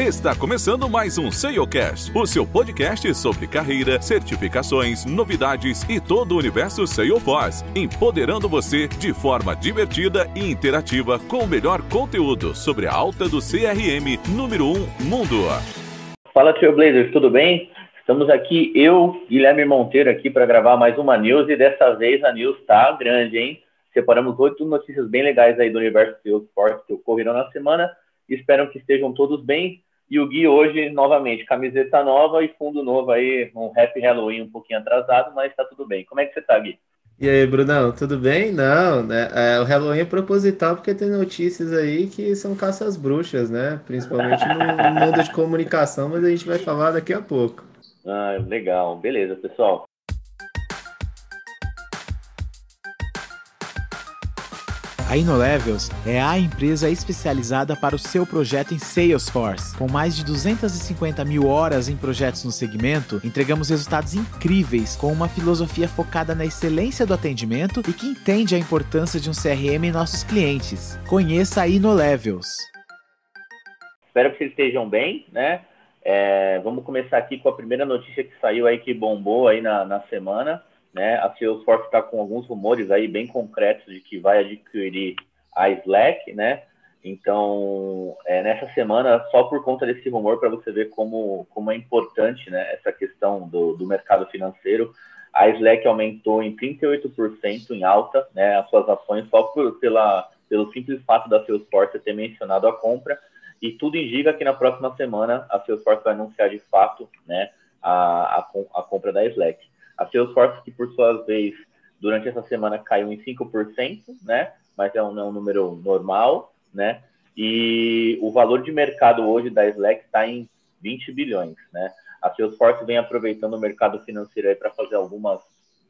Está começando mais um SaleCast, o seu podcast sobre carreira, certificações, novidades e todo o universo Salesforce, empoderando você de forma divertida e interativa com o melhor conteúdo sobre a alta do CRM número 1 mundo. Fala, Trailblazers, tudo bem? Estamos aqui, eu, Guilherme Monteiro, aqui para gravar mais uma news e dessa vez a news está grande, hein? Separamos oito notícias bem legais aí do universo Salesforce que ocorreram na semana. Espero que estejam todos bem. E o Gui hoje, novamente, camiseta nova e fundo novo aí, um Happy Halloween um pouquinho atrasado, mas tá tudo bem. Como é que você tá, Gui? E aí, Brunão, tudo bem? Não, né? É, o Halloween é proposital porque tem notícias aí que são caças bruxas, né? Principalmente no mundo de comunicação, mas a gente vai falar daqui a pouco. Ah, legal. Beleza, pessoal. A InnoLevels é a empresa especializada para o seu projeto em Salesforce. Com mais de 250 mil horas em projetos no segmento, entregamos resultados incríveis com uma filosofia focada na excelência do atendimento e que entende a importância de um CRM em nossos clientes. Conheça a InnoLevels. Espero que vocês estejam bem, né? É, vamos começar aqui com a primeira notícia que saiu aí, que bombou aí na, na semana né? A Salesforce está com alguns rumores aí bem concretos de que vai adquirir a Slack, né? Então, é, nessa semana, só por conta desse rumor, para você ver como, como é importante né, essa questão do, do mercado financeiro, a Slack aumentou em 38% em alta né, as suas ações, só por, pela, pelo simples fato da Salesforce ter mencionado a compra, e tudo indica que na próxima semana a Salesforce vai anunciar de fato né, a, a, a compra da Slack. A Salesforce, que por sua vez, durante essa semana caiu em 5%, né? Mas é um, é um número normal, né? E o valor de mercado hoje da Slack está em 20 bilhões, né? A Salesforce vem aproveitando o mercado financeiro aí para fazer algumas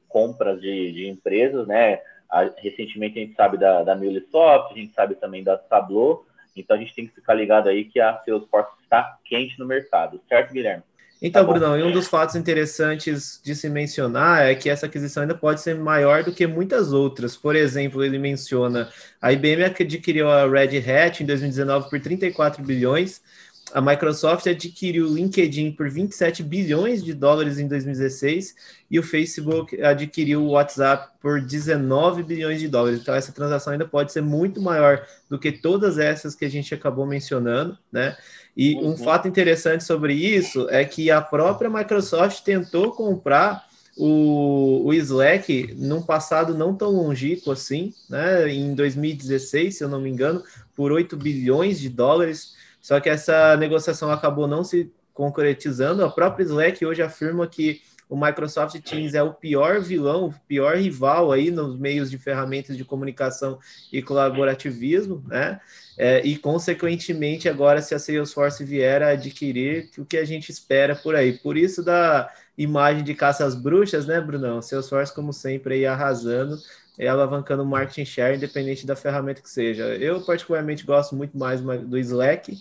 compras de, de empresas, né? A, recentemente a gente sabe da, da a gente sabe também da Tableau, então a gente tem que ficar ligado aí que a Salesforce está quente no mercado, certo, Guilherme? Então, tá Brunão, e um dos fatos interessantes de se mencionar é que essa aquisição ainda pode ser maior do que muitas outras. Por exemplo, ele menciona a IBM adquiriu a Red Hat em 2019 por 34 bilhões, a Microsoft adquiriu o LinkedIn por 27 bilhões de dólares em 2016 e o Facebook adquiriu o WhatsApp por 19 bilhões de dólares. Então, essa transação ainda pode ser muito maior do que todas essas que a gente acabou mencionando, né? E um uhum. fato interessante sobre isso é que a própria Microsoft tentou comprar o, o Slack num passado não tão longínquo assim, né? Em 2016, se eu não me engano, por 8 bilhões de dólares. Só que essa negociação acabou não se concretizando. A própria Slack hoje afirma que o Microsoft Teams é o pior vilão, o pior rival aí nos meios de ferramentas de comunicação e colaborativismo, né? É, e, consequentemente, agora, se a Salesforce vier a adquirir, o que a gente espera por aí. Por isso, da imagem de caça às bruxas, né, Brunão? Salesforce, como sempre, aí arrasando e alavancando o marketing share, independente da ferramenta que seja. Eu, particularmente, gosto muito mais do Slack.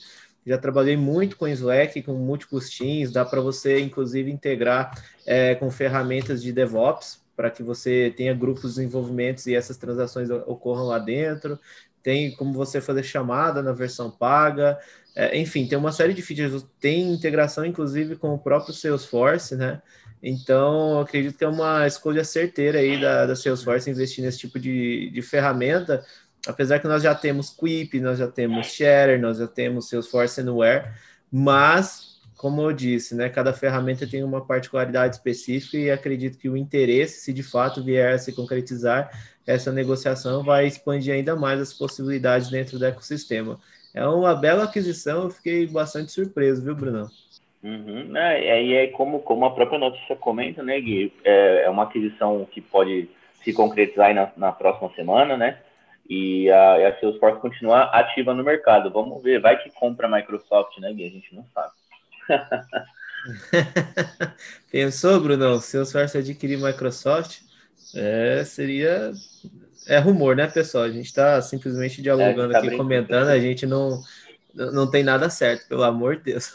Já trabalhei muito com Slack, com múltiplos teams. Dá para você, inclusive, integrar é, com ferramentas de DevOps, para que você tenha grupos de desenvolvimento e essas transações ocorram lá dentro tem como você fazer chamada na versão paga, é, enfim, tem uma série de features, tem integração inclusive com o próprio Salesforce, né? Então, acredito que é uma escolha certeira aí da, da Salesforce investir nesse tipo de, de ferramenta, apesar que nós já temos Quip, nós já temos Share, nós já temos Salesforce Anywhere, mas como eu disse, né, cada ferramenta tem uma particularidade específica e acredito que o interesse, se de fato vier a se concretizar, essa negociação vai expandir ainda mais as possibilidades dentro do ecossistema. É uma bela aquisição, eu fiquei bastante surpreso, viu, Bruno? Uhum. É, e é como, como a própria notícia comenta, né, Gui? É, é uma aquisição que pode se concretizar na, na próxima semana, né? E a, a Salesforce continuar ativa no mercado. Vamos ver, vai que compra a Microsoft, né, Gui? A gente não sabe. Pensou, Bruno? Salesforce adquirir Microsoft, é, seria. É rumor, né, pessoal? A gente está simplesmente dialogando é, tá aqui, comentando, a gente não, não tem nada certo, pelo amor de Deus.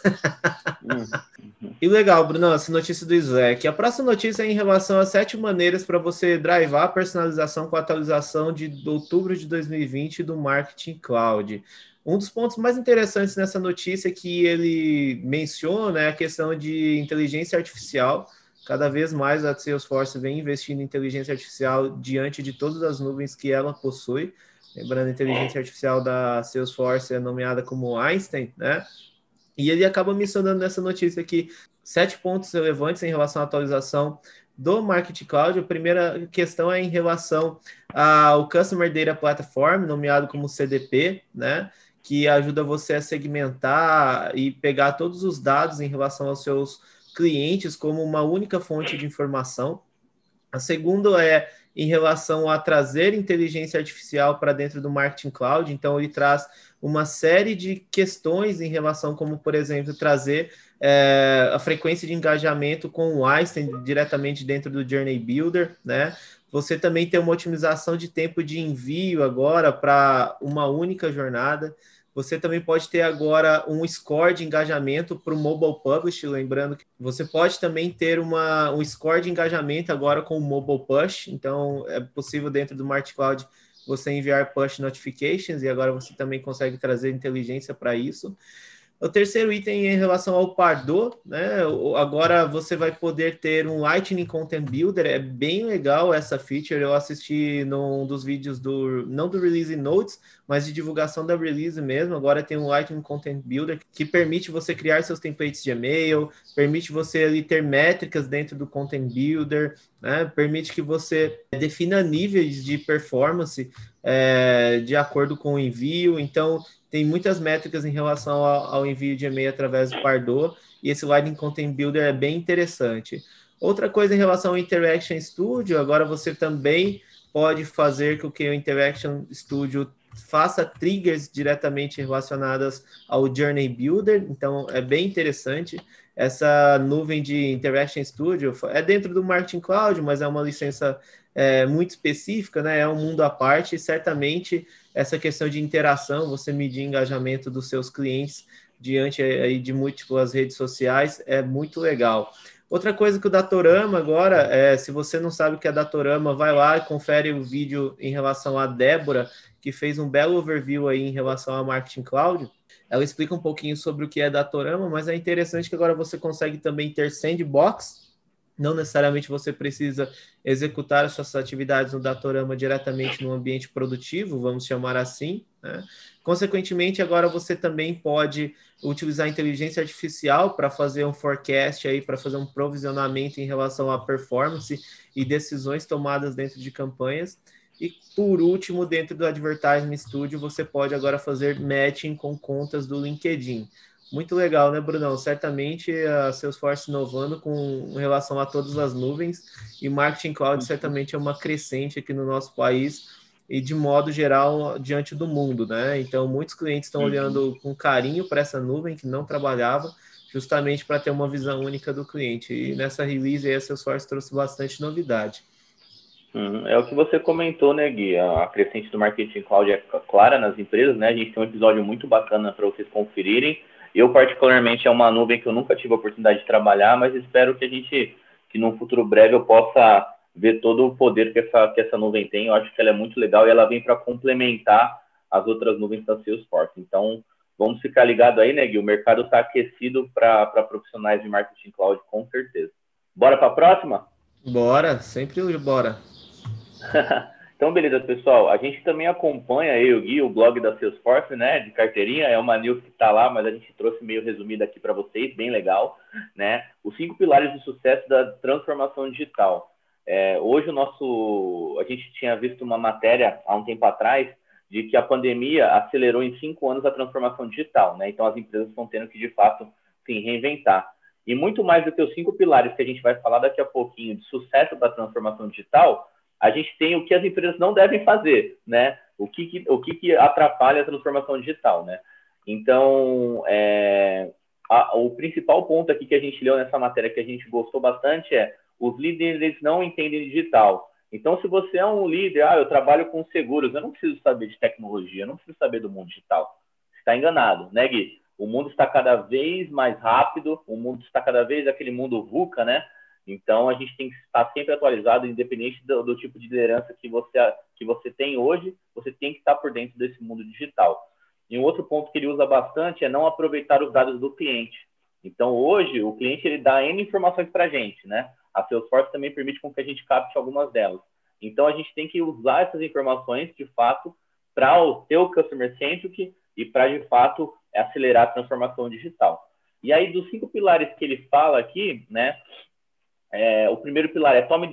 Uhum. E legal, Bruno, essa notícia do Slack. A próxima notícia é em relação a sete maneiras para você drivar a personalização com a atualização de outubro de 2020 do Marketing Cloud. Um dos pontos mais interessantes nessa notícia que ele menciona é a questão de inteligência artificial. Cada vez mais a Salesforce vem investindo em inteligência artificial diante de todas as nuvens que ela possui. Lembrando, a inteligência artificial da Salesforce é nomeada como Einstein, né? E ele acaba mencionando nessa notícia aqui sete pontos relevantes em relação à atualização do Marketing Cloud. A primeira questão é em relação ao Customer Data Platform, nomeado como CDP, né? Que ajuda você a segmentar e pegar todos os dados em relação aos seus clientes como uma única fonte de informação. A segunda é em relação a trazer inteligência artificial para dentro do Marketing Cloud. Então, ele traz uma série de questões em relação, como, por exemplo, trazer é, a frequência de engajamento com o Einstein diretamente dentro do Journey Builder, né? Você também tem uma otimização de tempo de envio agora para uma única jornada. Você também pode ter agora um score de engajamento para o mobile publish, lembrando que você pode também ter uma, um score de engajamento agora com o mobile push, então é possível dentro do Marketing Cloud você enviar push notifications e agora você também consegue trazer inteligência para isso. O terceiro item em relação ao Pardot, né? Agora você vai poder ter um Lightning Content Builder, é bem legal essa feature. Eu assisti num dos vídeos do não do Release Notes, mas de divulgação da release mesmo. Agora tem um Lightning Content Builder que permite você criar seus templates de e-mail, permite você ali ter métricas dentro do Content Builder, né? Permite que você defina níveis de performance é, de acordo com o envio. Então, tem muitas métricas em relação ao, ao envio de e-mail através do Pardot, e esse Lightning Content Builder é bem interessante. Outra coisa em relação ao Interaction Studio, agora você também pode fazer com que o Interaction Studio faça triggers diretamente relacionadas ao Journey Builder, então é bem interessante. Essa nuvem de Interaction Studio é dentro do Marketing Cloud, mas é uma licença é, muito específica, né? É um mundo à parte, e certamente essa questão de interação, você medir engajamento dos seus clientes diante aí de múltiplas redes sociais é muito legal. Outra coisa que o Datorama agora, é, se você não sabe o que é Datorama, vai lá e confere o vídeo em relação a Débora, que fez um belo overview aí em relação a Marketing Cloud. Ela explica um pouquinho sobre o que é Datorama, mas é interessante que agora você consegue também ter sandbox, não necessariamente você precisa executar as suas atividades no Datorama diretamente no ambiente produtivo, vamos chamar assim. Né? Consequentemente, agora você também pode utilizar a inteligência artificial para fazer um forecast aí, para fazer um provisionamento em relação à performance e decisões tomadas dentro de campanhas. E por último, dentro do Advertising Studio, você pode agora fazer matching com contas do LinkedIn. Muito legal, né, Brunão? Certamente a Salesforce inovando com relação a todas as nuvens e Marketing Cloud uhum. certamente é uma crescente aqui no nosso país e de modo geral diante do mundo, né? Então muitos clientes estão uhum. olhando com carinho para essa nuvem que não trabalhava, justamente para ter uma visão única do cliente. E nessa release aí a Salesforce trouxe bastante novidade. Uhum. É o que você comentou, né, Gui? A crescente do Marketing Cloud é clara nas empresas, né? A gente tem um episódio muito bacana para vocês conferirem. Eu, particularmente, é uma nuvem que eu nunca tive a oportunidade de trabalhar, mas espero que a gente, que num futuro breve, eu possa ver todo o poder que essa, que essa nuvem tem. Eu acho que ela é muito legal e ela vem para complementar as outras nuvens da Salesforce. Então, vamos ficar ligado aí, né, Gui? O mercado está aquecido para profissionais de marketing cloud, com certeza. Bora para a próxima? Bora, sempre bora. Então, beleza, pessoal. A gente também acompanha eu, Gui, o blog da Salesforce, né, de carteirinha. É uma news que está lá, mas a gente trouxe meio resumido aqui para vocês, bem legal, né? Os cinco pilares de sucesso da transformação digital. É, hoje o nosso, a gente tinha visto uma matéria há um tempo atrás de que a pandemia acelerou em cinco anos a transformação digital, né? Então as empresas estão tendo que de fato se reinventar. E muito mais do que os cinco pilares que a gente vai falar daqui a pouquinho de sucesso da transformação digital, a gente tem o que as empresas não devem fazer, né? O que, que o que, que, atrapalha a transformação digital, né? Então, é, a, o principal ponto aqui que a gente leu nessa matéria que a gente gostou bastante é os líderes não entendem digital. Então, se você é um líder, ah, eu trabalho com seguros, eu não preciso saber de tecnologia, eu não preciso saber do mundo digital. Está enganado, né, Gui? O mundo está cada vez mais rápido, o mundo está cada vez aquele mundo VUCA, né? Então, a gente tem que estar sempre atualizado, independente do, do, tipo de liderança que você, que você tem hoje, você tem que estar por dentro desse mundo digital. E um outro ponto que ele usa bastante é não aproveitar os dados do cliente. Então, hoje, o cliente ele dá N informações para a gente, né? A Salesforce também permite com que a gente capte algumas delas. Então, a gente tem que usar essas informações, de fato, para o teu Customer Centric e para, de fato, acelerar a transformação digital. E aí, dos cinco pilares que ele fala aqui, né? É, o primeiro pilar é tome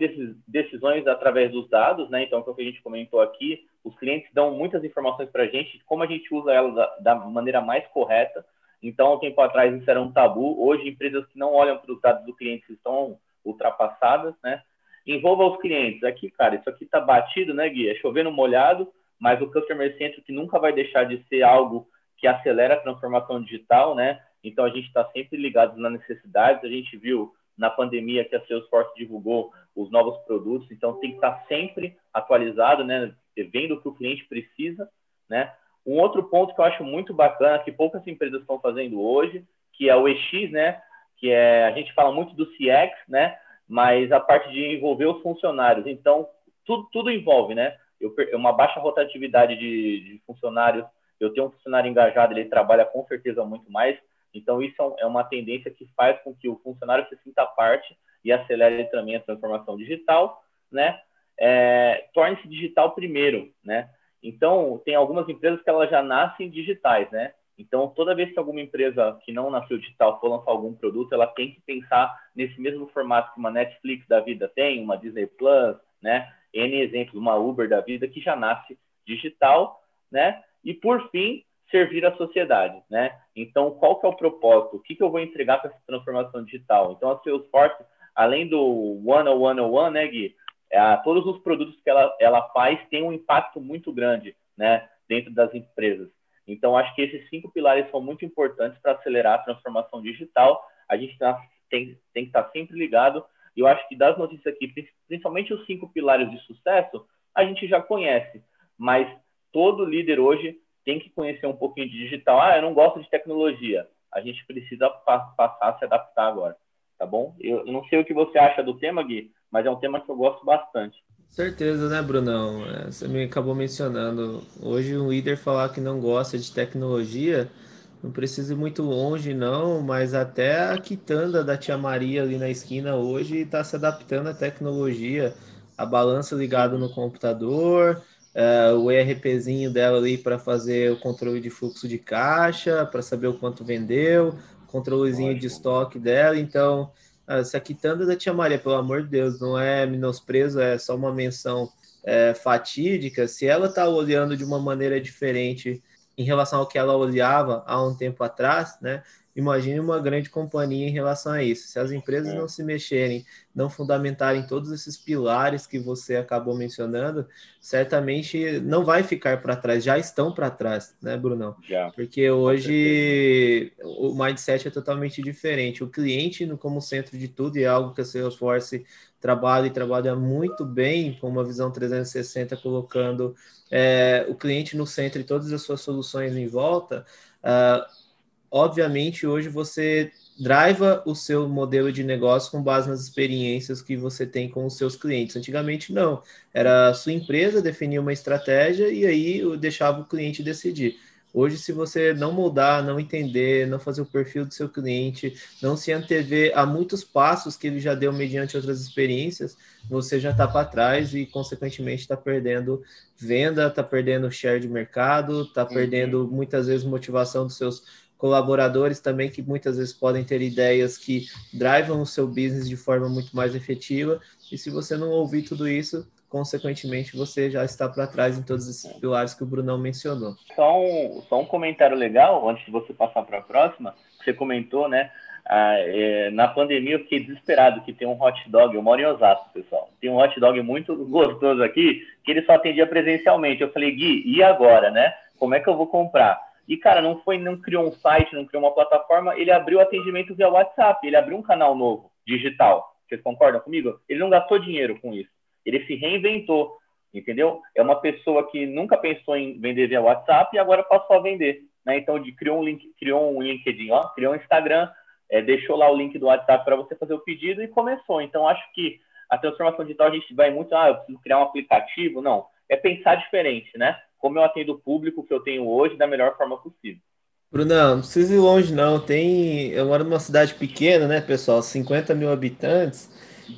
decisões através dos dados, né? Então, como a gente comentou aqui, os clientes dão muitas informações para a gente, como a gente usa elas da, da, maneira mais correta. Então, um tempo atrás isso era um tabu. Hoje, empresas que não olham para os dados do cliente estão ultrapassadas, né? Envolva os clientes. Aqui, cara, isso aqui está batido, né, Gui? É chovendo molhado, mas o Customer Centric nunca vai deixar de ser algo que acelera a transformação digital, né? Então, a gente está sempre ligado nas necessidades. A gente viu na pandemia que a Salesforce divulgou os novos produtos, então tem que estar sempre atualizado, né? Vendo o que o cliente precisa, né? Um outro ponto que eu acho muito bacana, que poucas empresas estão fazendo hoje, que é o EX, né? Que é, a gente fala muito do CX, né? Mas a parte de envolver os funcionários. Então, tudo, tudo envolve, né? Eu, uma baixa rotatividade de, de funcionários, eu tenho um funcionário engajado, ele trabalha com certeza muito mais, então, isso é, é uma tendência que faz com que o funcionário se sinta parte e acelere também a transformação digital, né? É, Torne-se digital primeiro, né? Então, tem algumas empresas que elas já nascem digitais, né? Então, toda vez que alguma empresa que não nasceu digital for lançar algum produto, ela tem que pensar nesse mesmo formato que uma Netflix da vida tem, uma Disney Plus, né? N exemplos, uma Uber da vida que já nasce digital, né? E por fim, servir a sociedade, né? Então, qual que é o propósito? O que, que eu vou entregar para essa transformação digital? Então, a Salesforce, além do One on One on One, né, Gui? É, todos os produtos que ela, ela faz têm um impacto muito grande, né, dentro das empresas. Então, acho que esses cinco pilares são muito importantes para acelerar a transformação digital. A gente tá, tem, tem que estar tá sempre ligado. E eu acho que das notícias aqui, principalmente os cinco pilares de sucesso, a gente já conhece. Mas todo líder hoje tem que conhecer um pouquinho de digital. Ah, eu não gosto de tecnologia. A gente precisa passar a se adaptar agora, tá bom? Eu não sei o que você acha do tema, Gui, mas é um tema que eu gosto bastante. Certeza, né, Brunão? É, você me acabou mencionando. Hoje, um líder falar que não gosta de tecnologia, não precisa ir muito longe, não, mas até a quitanda da tia Maria ali na esquina hoje está se adaptando à tecnologia, a balança ligada no computador, uh, o ERPzinho dela ali para fazer o controle de fluxo de caixa, para saber o quanto vendeu, controlezinho de estoque dela. Então, uh, essa quitanda da Tia Maria, pelo amor de Deus, não é menosprezo, é só uma menção é, fatídica. Se ela está olhando de uma maneira diferente em relação ao que ela olhava há um tempo atrás, né? Imagine uma grande companhia em relação a isso. Se as empresas é. não se mexerem, não fundamentarem todos esses pilares que você acabou mencionando, certamente não vai ficar para trás, já estão para trás, né, Brunão? Já. Porque hoje o mindset é totalmente diferente. O cliente como centro de tudo e é algo que a Salesforce trabalha e trabalha muito bem com uma visão 360, colocando é, o cliente no centro e todas as suas soluções em volta. Uh, obviamente, hoje você driva o seu modelo de negócio com base nas experiências que você tem com os seus clientes. Antigamente, não. Era a sua empresa definir uma estratégia e aí deixava o cliente decidir. Hoje, se você não mudar, não entender, não fazer o perfil do seu cliente, não se antever a muitos passos que ele já deu mediante outras experiências, você já está para trás e, consequentemente, está perdendo venda, está perdendo share de mercado, está uhum. perdendo muitas vezes motivação dos seus colaboradores também que muitas vezes podem ter ideias que drivam o seu business de forma muito mais efetiva. E se você não ouvir tudo isso, consequentemente você já está para trás em todos esses pilares que o Brunão mencionou. Só um, só um comentário legal, antes de você passar para a próxima, você comentou, né? Ah, é, na pandemia eu fiquei desesperado que tem um hot dog, eu moro em Osasco, pessoal. Tem um hot dog muito gostoso aqui, que ele só atendia presencialmente. Eu falei, Gui, e agora, né? Como é que eu vou comprar? E, cara, não foi, não criou um site, não criou uma plataforma, ele abriu atendimento via WhatsApp, ele abriu um canal novo, digital. Vocês concordam comigo? Ele não gastou dinheiro com isso. Ele se reinventou, entendeu? É uma pessoa que nunca pensou em vender via WhatsApp e agora passou a vender. Né? Então, de, criou, um link, criou um LinkedIn, ó, criou um Instagram, é, deixou lá o link do WhatsApp para você fazer o pedido e começou. Então, acho que a transformação digital a gente vai muito, ah, eu preciso criar um aplicativo. Não, é pensar diferente, né? Como eu atendo o público que eu tenho hoje da melhor forma possível. Brunão, não precisa ir longe, não. Tem. Eu moro numa cidade pequena, né, pessoal? 50 mil habitantes.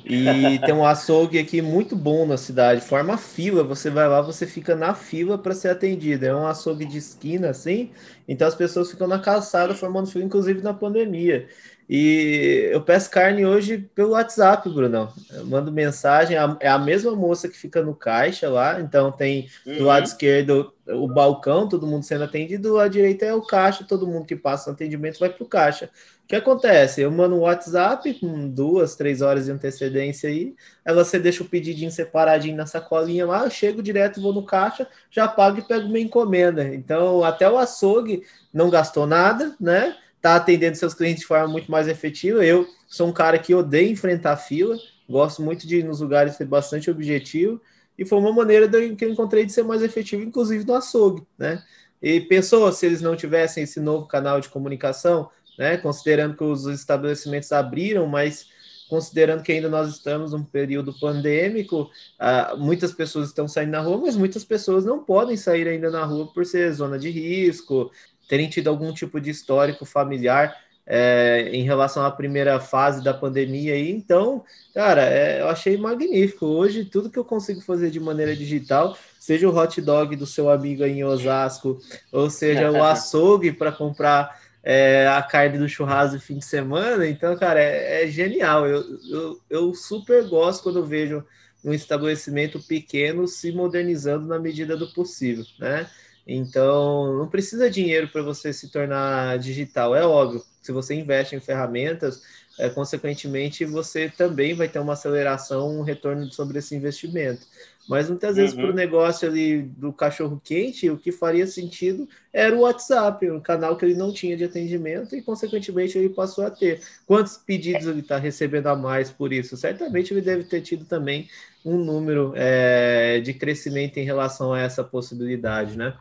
E tem um açougue aqui muito bom na cidade. Forma fila. Você vai lá, você fica na fila para ser atendido. É um açougue de esquina, assim. Então as pessoas ficam na calçada formando fila, inclusive na pandemia. E eu peço carne hoje pelo WhatsApp, Brunão. Eu mando mensagem, é a mesma moça que fica no caixa lá, então tem do uhum. lado esquerdo o balcão, todo mundo sendo atendido, do lado direito é o caixa, todo mundo que passa no atendimento vai para o caixa. O que acontece? Eu mando um WhatsApp com duas, três horas de antecedência aí, aí você deixa o pedidinho separadinho na sacolinha lá, eu chego direto, vou no caixa, já pago e pego minha encomenda. Então, até o açougue não gastou nada, né? Tá atendendo seus clientes de forma muito mais efetiva. Eu sou um cara que odeia enfrentar fila, gosto muito de ir nos lugares ser bastante objetivo, e foi uma maneira de, que eu encontrei de ser mais efetivo, inclusive no açougue, né? E pensou se eles não tivessem esse novo canal de comunicação, né? Considerando que os estabelecimentos abriram, mas considerando que ainda nós estamos num período pandêmico, uh, muitas pessoas estão saindo na rua, mas muitas pessoas não podem sair ainda na rua por ser zona de risco, terem tido algum tipo de histórico familiar é, em relação à primeira fase da pandemia aí. Então, cara, é, eu achei magnífico. Hoje, tudo que eu consigo fazer de maneira digital, seja o hot dog do seu amigo aí em Osasco, ou seja o açougue para comprar é, a carne do churrasco fim de semana. Então, cara, é, é genial. Eu, eu, eu, super gosto quando vejo um estabelecimento pequeno se modernizando na medida do possível, né? Então, não precisa dinheiro para você se tornar digital, é óbvio. Se você investe em ferramentas, é, consequentemente, você também vai ter uma aceleração, um retorno sobre esse investimento. Mas muitas vezes, uhum. para o negócio ali do cachorro quente, o que faria sentido era o WhatsApp, um canal que ele não tinha de atendimento e, consequentemente, ele passou a ter. Quantos pedidos ele está recebendo a mais por isso? Certamente ele deve ter tido também um número é, de crescimento em relação a essa possibilidade, né?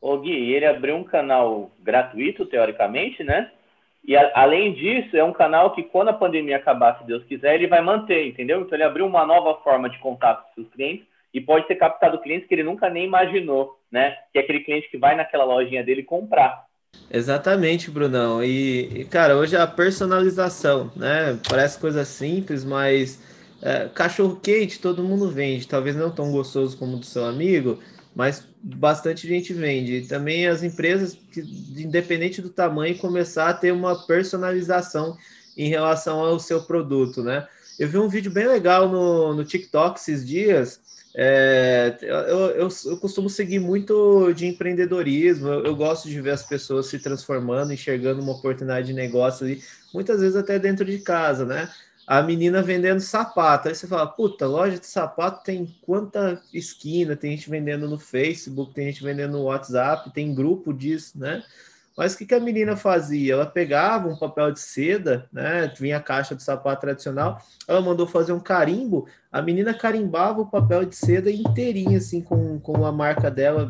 Ô Gui, ele abriu um canal gratuito, teoricamente, né? E a, além disso, é um canal que quando a pandemia acabar, se Deus quiser, ele vai manter, entendeu? Então ele abriu uma nova forma de contato com seus clientes e pode ter captado clientes que ele nunca nem imaginou, né? Que é aquele cliente que vai naquela lojinha dele comprar. Exatamente, Brunão. E, e cara, hoje a personalização, né? Parece coisa simples, mas é, cachorro quente todo mundo vende, talvez não tão gostoso como o do seu amigo, mas bastante gente vende. E também as empresas, que, independente do tamanho, começar a ter uma personalização em relação ao seu produto, né? Eu vi um vídeo bem legal no, no TikTok esses dias. É, eu, eu, eu, costumo seguir muito de empreendedorismo, eu, eu, gosto de ver as pessoas se transformando, enxergando uma oportunidade de negócio ali, muitas vezes até dentro de casa, né? A menina vendendo sapato. Aí você fala, puta, loja de sapato tem quanta esquina, tem gente vendendo no Facebook, tem gente vendendo no WhatsApp, tem grupo disso, né? Mas o que, que a menina fazia? Ela pegava um papel de seda, né? Vinha a caixa de sapato tradicional, ela mandou fazer um carimbo, a menina carimbava o papel de seda inteirinho, assim, com, com a marca dela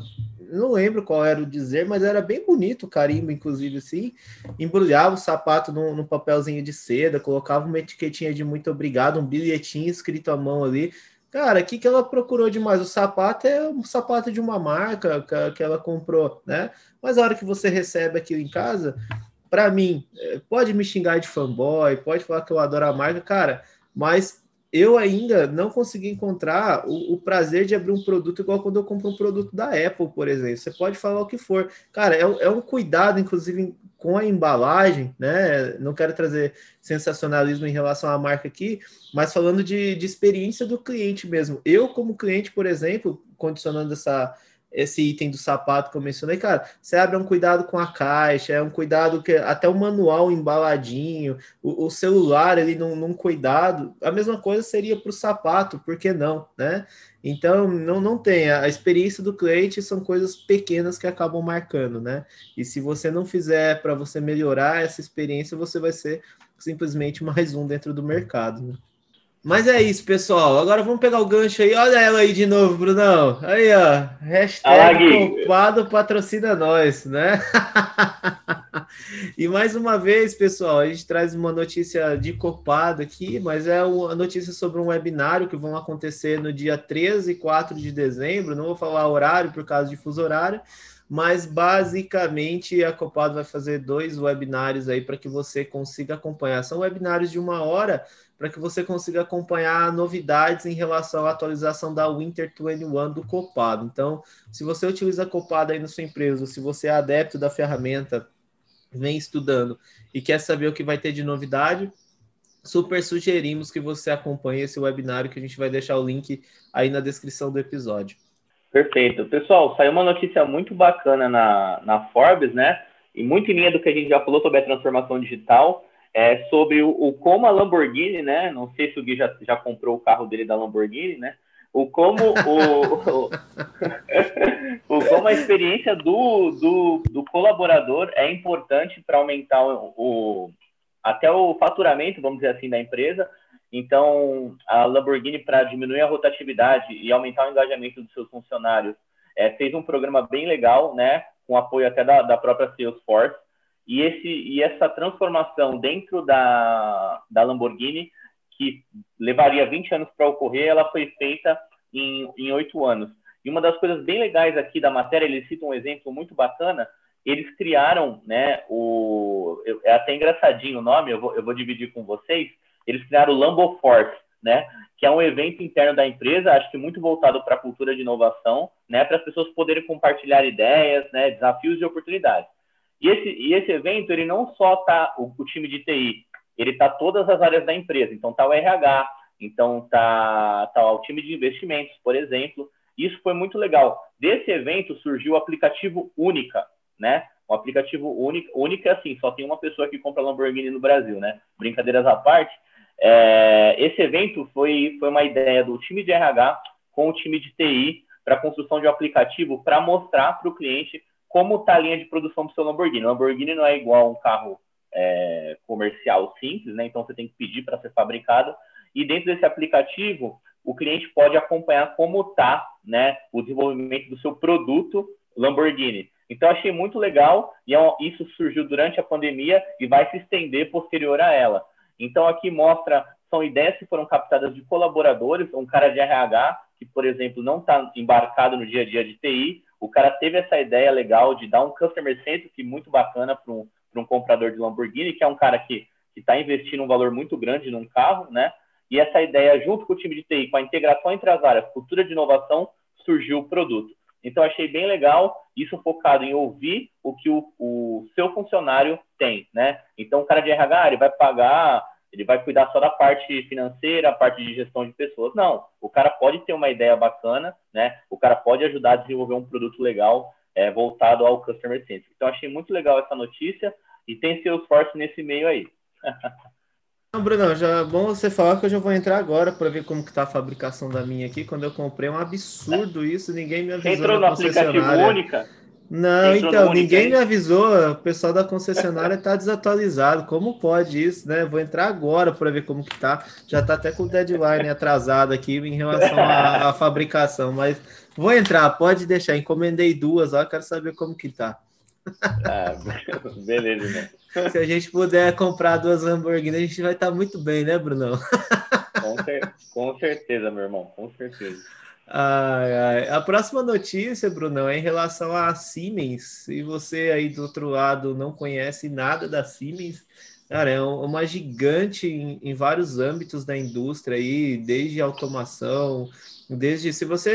não lembro qual era o dizer, mas era bem bonito o carimbo, inclusive, assim. Embrulhava o sapato num, num, papelzinho de seda, colocava uma etiquetinha de muito obrigado, um bilhetinho escrito à mão ali. Cara, o que, que ela procurou demais? O sapato é um sapato de uma marca que, que ela comprou, né? Mas a hora que você recebe aquilo em casa, para mim, é, pode me xingar de fanboy, pode falar que eu adoro a marca, cara, mas eu ainda não consegui encontrar o, o, prazer de abrir um produto igual quando eu compro um produto da Apple, por exemplo. Você pode falar o que for. Cara, é, é um cuidado, inclusive, com a embalagem, né? Não quero trazer sensacionalismo em relação à marca aqui, mas falando de, de experiência do cliente mesmo. Eu, como cliente, por exemplo, condicionando essa esse item do sapato que eu mencionei, cara, você abre um cuidado com a caixa, é um cuidado que até o manual embaladinho, o, o celular ali num, num, cuidado, a mesma coisa seria para o sapato, por que não, né? Então, não, não tem, a experiência do cliente são coisas pequenas que acabam marcando, né? E se você não fizer para você melhorar essa experiência, você vai ser simplesmente mais um dentro do mercado, né? Mas é isso, pessoal. Agora vamos pegar o gancho aí. Olha ela aí de novo, Brunão. Aí, ó. Hashtag culpado patrocina nós, né? E mais uma vez, pessoal, a gente traz uma notícia de copado aqui, mas é uma notícia sobre um webinário que vão acontecer no dia 13 e 4 de dezembro. Não vou falar horário por causa de fuso horário, mas basicamente a Copado vai fazer dois webinários aí para que você consiga acompanhar. São webinários de uma hora para que você consiga acompanhar novidades em relação à atualização da Winter 21 do Copado. Então, se você utiliza Copado aí na sua empresa, se você é adepto da ferramenta, vem estudando e quer saber o que vai ter de novidade, super sugerimos que você acompanhe esse webinário que a gente vai deixar o link aí na descrição do episódio. Perfeito. Pessoal, saiu uma notícia muito bacana na, na Forbes, né? E muito em linha do que a gente já falou sobre a transformação digital é, sobre o, o, como a Lamborghini, né? Não sei se o Gui já, já comprou o carro dele da Lamborghini, né? O como o, o, o como a experiência do, do, do colaborador é importante para aumentar o, o, até o faturamento, vamos dizer assim, da empresa. Então, a Lamborghini, para diminuir a rotatividade e aumentar o engajamento dos seus funcionários, é, fez um programa bem legal, né? Com apoio até da, da própria Salesforce e, esse, e essa transformação dentro da, da Lamborghini, que levaria 20 anos para ocorrer, ela foi feita em oito anos. E uma das coisas bem legais aqui da matéria, eles citam um exemplo muito bacana, eles criaram, né, o, é até engraçadinho o nome, eu vou, eu vou dividir com vocês, eles criaram o Lambo Force, né, que é um evento interno da empresa, acho que muito voltado para a cultura de inovação, né, para as pessoas poderem compartilhar ideias, né, desafios e oportunidades. E esse, e esse evento, ele não só está o, o, time de TI, ele está todas as áreas da empresa. Então, está o RH, então está tá o time de investimentos, por exemplo. Isso foi muito legal. Desse evento surgiu o aplicativo Única, né? O aplicativo Única, é assim, só tem uma pessoa que compra Lamborghini no Brasil, né? Brincadeiras à parte. É, esse evento foi, foi uma ideia do time de RH com o time de TI para construção de um aplicativo para mostrar para o cliente como está a linha de produção do seu Lamborghini. O Lamborghini não é igual a um carro é, comercial simples, né? Então você tem que pedir para ser fabricado. E dentro desse aplicativo, o cliente pode acompanhar como está né, o desenvolvimento do seu produto Lamborghini. Então achei muito legal e é isso surgiu durante a pandemia e vai se estender posterior a ela. Então aqui mostra são ideias que foram captadas de colaboradores, um cara de RH que, por exemplo, não está embarcado no dia a dia de TI, o cara teve essa ideia legal de dar um customer centric muito bacana para um, um comprador de Lamborghini, que é um cara que está investindo um valor muito grande num carro, né? E essa ideia, junto com o time de TI, com a integração entre as áreas, cultura de inovação, surgiu o produto. Então, achei bem legal isso focado em ouvir o que o, o seu funcionário tem, né? Então, o cara de RH, ele vai pagar ele vai cuidar só da parte financeira, a parte de gestão de pessoas. Não, o cara pode ter uma ideia bacana, né? O cara pode ajudar a desenvolver um produto legal é, voltado ao customer centric. Então, achei muito legal essa notícia e tem seu esforço nesse meio aí. Não, Bruno, já é bom você falar que eu já vou entrar agora para ver como que tá a fabricação da minha aqui. Quando eu comprei, é um absurdo isso, ninguém me avisou. Entrou no aplicativo única? Não, então, ninguém me avisou, o pessoal da concessionária está desatualizado. Como pode isso, né? Vou entrar agora para ver como que tá. Já está até com o deadline atrasado aqui em relação à, à, fabricação, mas vou entrar, pode deixar. Encomendei duas, ó, quero saber como que tá. Ah, beleza, né? Se a gente puder comprar duas Lamborghini, a gente vai estar tá muito bem, né, Brunão? Com, cer com certeza, meu irmão, com certeza. Ai, ai. A próxima notícia, Brunão, é em relação à Siemens. Se você aí do outro lado não conhece nada da Siemens, cara, é uma gigante em, em vários âmbitos da indústria aí, desde automação, desde se você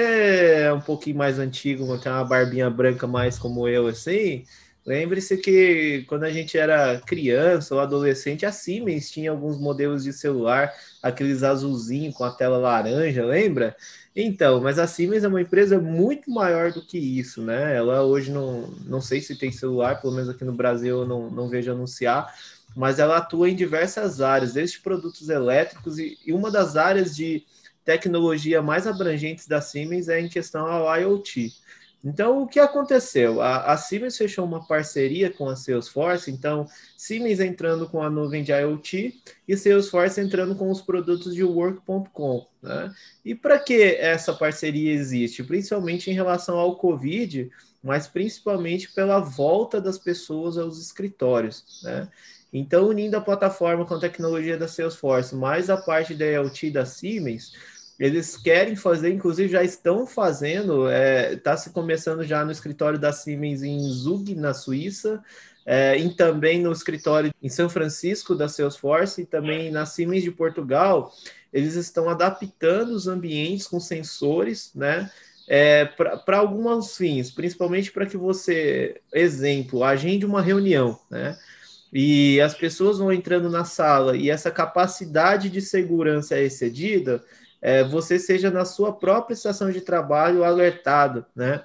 é um pouquinho mais antigo, tem uma barbinha branca mais como eu, assim, lembre-se que quando a gente era criança ou adolescente, a Siemens tinha alguns modelos de celular, aqueles azulzinhos com a tela laranja, lembra? Então, mas a Siemens é uma empresa muito maior do que isso, né? Ela hoje não, não sei se tem celular, pelo menos aqui no Brasil eu não, não vejo anunciar, mas ela atua em diversas áreas, desde produtos elétricos, e, e uma das áreas de tecnologia mais abrangentes da Siemens é em questão ao IoT. Então, o que aconteceu? A, a, Siemens fechou uma parceria com a Salesforce, então, Siemens entrando com a nuvem de IoT e Salesforce entrando com os produtos de Work.com. Né? E para que essa parceria existe? Principalmente em relação ao Covid, mas principalmente pela volta das pessoas aos escritórios, né? Então, unindo a plataforma com a tecnologia da Salesforce, mais a parte da IoT da Siemens, eles querem fazer, inclusive já estão fazendo, está é, tá se começando já no escritório da Siemens em Zug, na Suíça, é, e também no escritório em São Francisco da Salesforce e também na Siemens de Portugal, eles estão adaptando os ambientes com sensores, né? É, para alguns fins, principalmente para que você, exemplo, agende uma reunião, né? E as pessoas vão entrando na sala e essa capacidade de segurança é excedida, é, você seja na sua própria estação de trabalho alertado, né?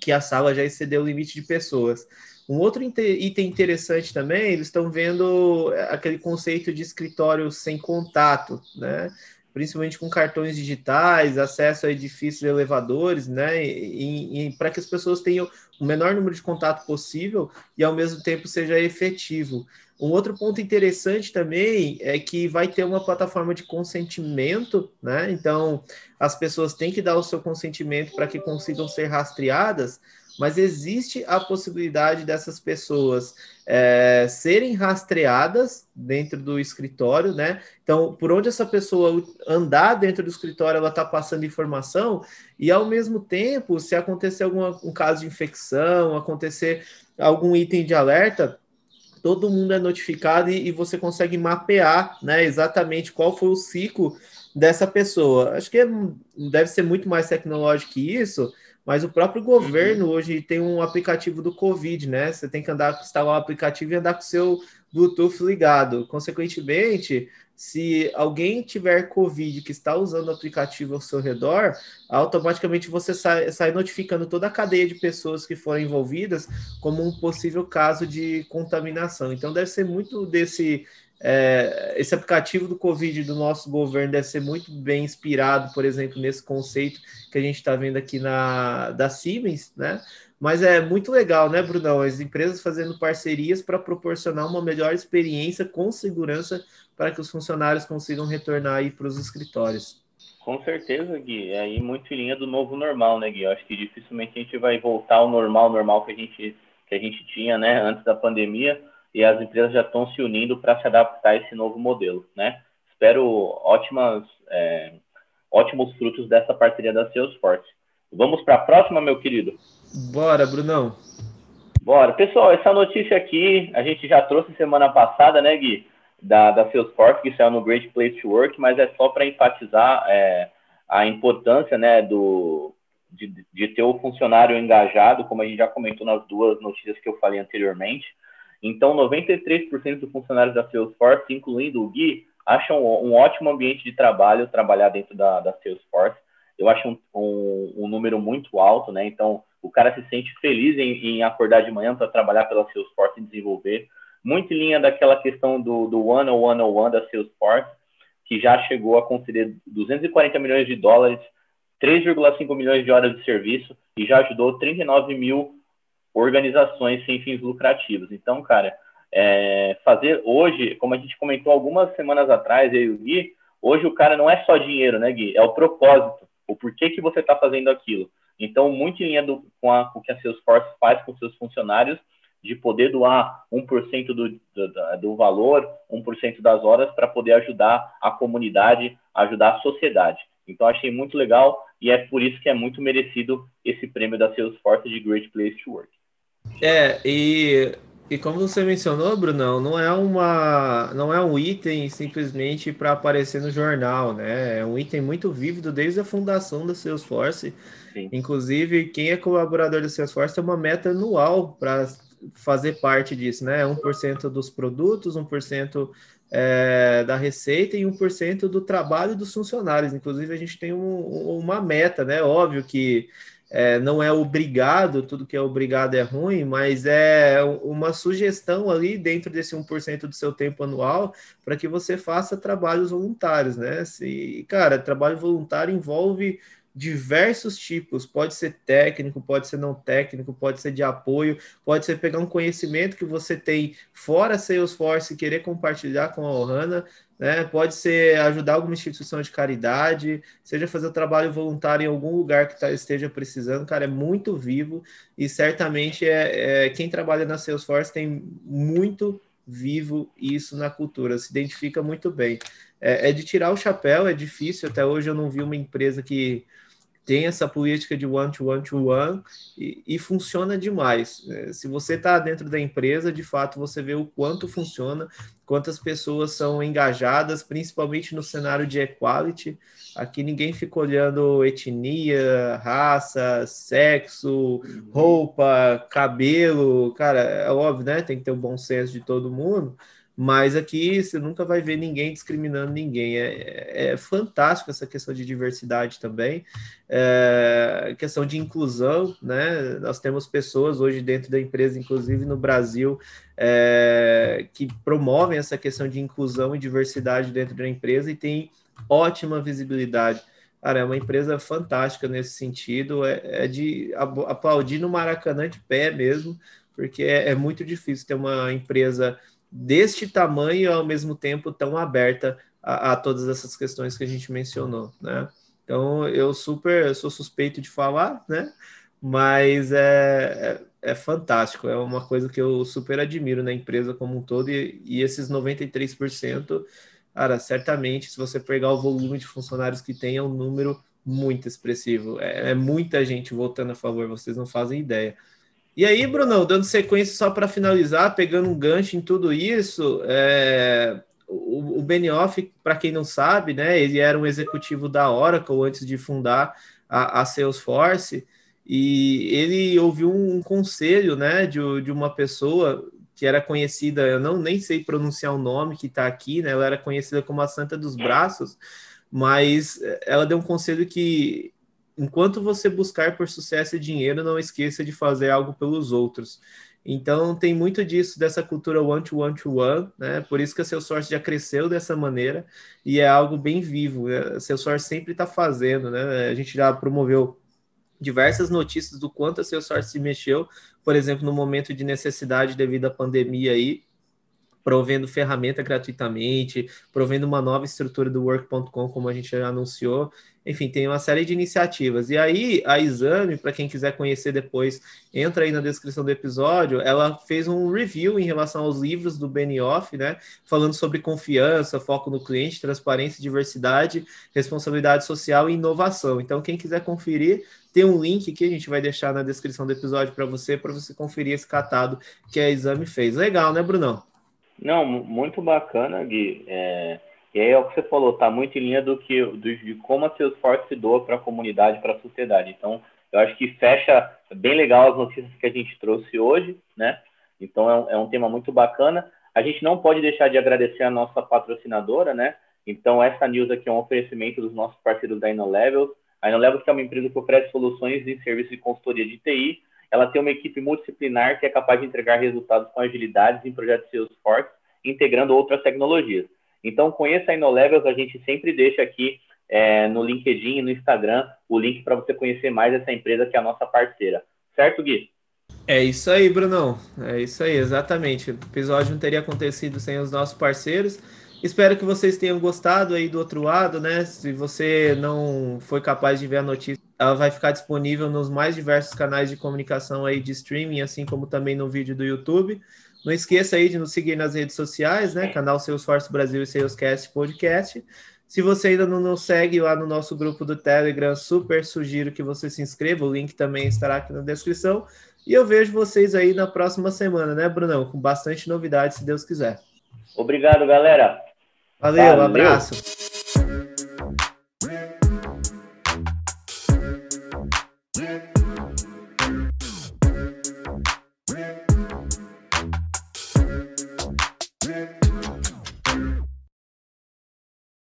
Que a sala já excedeu o limite de pessoas. Um outro item interessante também, eles estão vendo aquele conceito de escritório sem contato, né? Principalmente com cartões digitais, acesso a edifícios elevadores, né? E, e para que as pessoas tenham o menor número de contato possível e ao mesmo tempo seja efetivo. Um outro ponto interessante também é que vai ter uma plataforma de consentimento, né? Então, as pessoas têm que dar o seu consentimento para que consigam ser rastreadas, mas existe a possibilidade dessas pessoas é, serem rastreadas dentro do escritório, né? Então, por onde essa pessoa andar dentro do escritório, ela está passando informação, e ao mesmo tempo, se acontecer algum um caso de infecção, acontecer algum item de alerta, todo mundo é notificado e, e você consegue mapear, né, exatamente qual foi o ciclo dessa pessoa. Acho que é, deve ser muito mais tecnológico que isso, mas o próprio governo hoje tem um aplicativo do Covid, né? Você tem que andar, instalar o aplicativo e andar com o seu Bluetooth ligado. Consequentemente, se alguém tiver Covid que está usando o aplicativo ao seu redor, automaticamente você sai, sai notificando toda a cadeia de pessoas que foram envolvidas como um possível caso de contaminação. Então, deve ser muito desse é, esse aplicativo do Covid do nosso governo deve ser muito bem inspirado, por exemplo, nesse conceito que a gente está vendo aqui na da Siemens, né? Mas é muito legal, né, Brunão? As empresas fazendo parcerias para proporcionar uma melhor experiência com segurança para que os funcionários consigam retornar aí para os escritórios. Com certeza, Gui. É aí muito em linha do novo normal, né, Gui? Eu acho que dificilmente a gente vai voltar ao normal, normal que a gente, que a gente tinha, né, antes da pandemia e as empresas já estão se unindo para se adaptar a esse novo modelo, né? Espero ótimas, é, ótimos frutos dessa parceria da Salesforce. Vamos para a próxima, meu querido? Bora, Brunão. Bora. Pessoal, essa notícia aqui a gente já trouxe semana passada, né, Gui? Da, da Salesforce, que saiu no Great Place to Work, mas é só para enfatizar é, a importância, né, do, de, de ter o funcionário engajado, como a gente já comentou nas duas notícias que eu falei anteriormente. Então, 93% dos funcionários da Salesforce, incluindo o Gui, acham um ótimo ambiente de trabalho trabalhar dentro da, da Salesforce. Eu acho um, um, um, número muito alto, né? Então, o cara se sente feliz em, em acordar de manhã para trabalhar pela Salesforce e desenvolver. Muito em linha daquela questão do, do One on One on One da Salesforce, que já chegou a conceder 240 milhões de dólares, 3,5 milhões de horas de serviço e já ajudou 39 mil organizações sem fins lucrativos. Então, cara, é, fazer hoje, como a gente comentou algumas semanas atrás, eu e o Gui, hoje o cara não é só dinheiro, né, Gui? É o propósito, o porquê que você está fazendo aquilo. Então, muito em linha do, com, a, com o que a Salesforce faz com seus funcionários, de poder doar 1% do, do, do valor, 1% das horas, para poder ajudar a comunidade, ajudar a sociedade. Então, achei muito legal e é por isso que é muito merecido esse prêmio da Salesforce de Great Place to Work. É, e, e como você mencionou, Brunão, não é uma não é um item simplesmente para aparecer no jornal, né? É um item muito vívido desde a fundação da Salesforce. Sim. Inclusive, quem é colaborador da Salesforce tem uma meta anual para fazer parte disso, né? 1% dos produtos, 1% é, da receita e 1% do trabalho dos funcionários. Inclusive, a gente tem um, uma meta, né? Óbvio que é, não é obrigado, tudo que é obrigado é ruim, mas é uma sugestão ali dentro desse 1% do seu tempo anual para que você faça trabalhos voluntários, né? Se, cara, trabalho voluntário envolve diversos tipos, pode ser técnico, pode ser não técnico, pode ser de apoio, pode ser pegar um conhecimento que você tem fora Salesforce e querer compartilhar com a Ohana, né? Pode ser ajudar alguma instituição de caridade, seja fazer o trabalho voluntário em algum lugar que tá, esteja precisando, cara, é muito vivo e certamente é, é quem trabalha na Salesforce tem muito vivo isso na cultura, se identifica muito bem. É, é de tirar o chapéu, é difícil, até hoje eu não vi uma empresa que tem essa política de one to one to one e, e funciona demais. É, se você está dentro da empresa, de fato você vê o quanto funciona, quantas pessoas são engajadas, principalmente no cenário de equality. Aqui ninguém fica olhando etnia, raça, sexo, roupa, cabelo. Cara, é óbvio, né? Tem que ter o bom senso de todo mundo mas aqui você nunca vai ver ninguém discriminando ninguém. É, é, é fantástico essa questão de diversidade também, é, questão de inclusão, né? Nós temos pessoas hoje dentro da empresa, inclusive no Brasil, é, que promovem essa questão de inclusão e diversidade dentro da empresa e tem ótima visibilidade. Cara, é uma empresa fantástica nesse sentido, é, é de aplaudir no Maracanã de pé mesmo, porque é, é muito difícil ter uma empresa deste tamanho ao mesmo tempo tão aberta a, a, todas essas questões que a gente mencionou, né? Então eu super sou suspeito de falar, né? Mas é, é, é, fantástico, é uma coisa que eu super admiro na empresa como um todo, e, e esses 93%, cara, certamente, se você pegar o volume de funcionários que tem, é um número muito expressivo. É, é muita gente votando a favor, vocês não fazem ideia. E aí, Brunão, dando sequência só para finalizar, pegando um gancho em tudo isso, é, o, o Benioff, para quem não sabe, né, ele era um executivo da Oracle antes de fundar a, a Salesforce, e ele ouviu um, um conselho né, de, de uma pessoa que era conhecida, eu não nem sei pronunciar o nome que está aqui, né, ela era conhecida como a Santa dos Braços, mas ela deu um conselho que enquanto você buscar por sucesso e dinheiro, não esqueça de fazer algo pelos outros. Então tem muito disso dessa cultura one to one to one, né? Por isso que a Salesforce já cresceu dessa maneira e é algo bem vivo. Né? A Salesforce sempre está fazendo, né? A gente já promoveu diversas notícias do quanto a Salesforce se mexeu, por exemplo, no momento de necessidade devido à pandemia aí, provendo ferramenta gratuitamente, provendo uma nova estrutura do work.com, como a gente já anunciou. Enfim, tem uma série de iniciativas. E aí, a Exame, para quem quiser conhecer depois, entra aí na descrição do episódio. Ela fez um review em relação aos livros do Benioff, né? Falando sobre confiança, foco no cliente, transparência, diversidade, responsabilidade social e inovação. Então, quem quiser conferir, tem um link que a gente vai deixar na descrição do episódio para você, para você conferir esse catado que a Exame fez. Legal, né, Brunão? Não, muito bacana, Gui. É, e aí é o que você falou, tá muito em linha do que do, de como a Salesforce se doa para a comunidade, para a sociedade. Então, eu acho que fecha bem legal as notícias que a gente trouxe hoje, né? Então, é um, é um tema muito bacana. A gente não pode deixar de agradecer a nossa patrocinadora, né? Então, essa news aqui é um oferecimento dos nossos parceiros da InnoLevels. A InnoLevels é uma empresa que oferece soluções em serviço de consultoria de TI ela tem uma equipe multidisciplinar que é capaz de entregar resultados com agilidade em projetos Salesforce, integrando outras tecnologias. Então, conheça a InnoLevels, a gente sempre deixa aqui é, no LinkedIn e no Instagram o link para você conhecer mais essa empresa que é a nossa parceira. Certo, Gui? É isso aí, Brunão. É isso aí, exatamente. O episódio não teria acontecido sem os nossos parceiros. Espero que vocês tenham gostado aí do outro lado, né? Se você não foi capaz de ver a notícia, ela vai ficar disponível nos mais diversos canais de comunicação aí de streaming, assim como também no vídeo do YouTube. Não esqueça aí de nos seguir nas redes sociais, né? Canal Salesforce Brasil e Salescast Podcast. Se você ainda não nos segue lá no nosso grupo do Telegram, super sugiro que você se inscreva. O link também estará aqui na descrição. E eu vejo vocês aí na próxima semana, né, Brunão? Com bastante novidade, se Deus quiser. Obrigado, galera. Valeu, Valeu. abraço.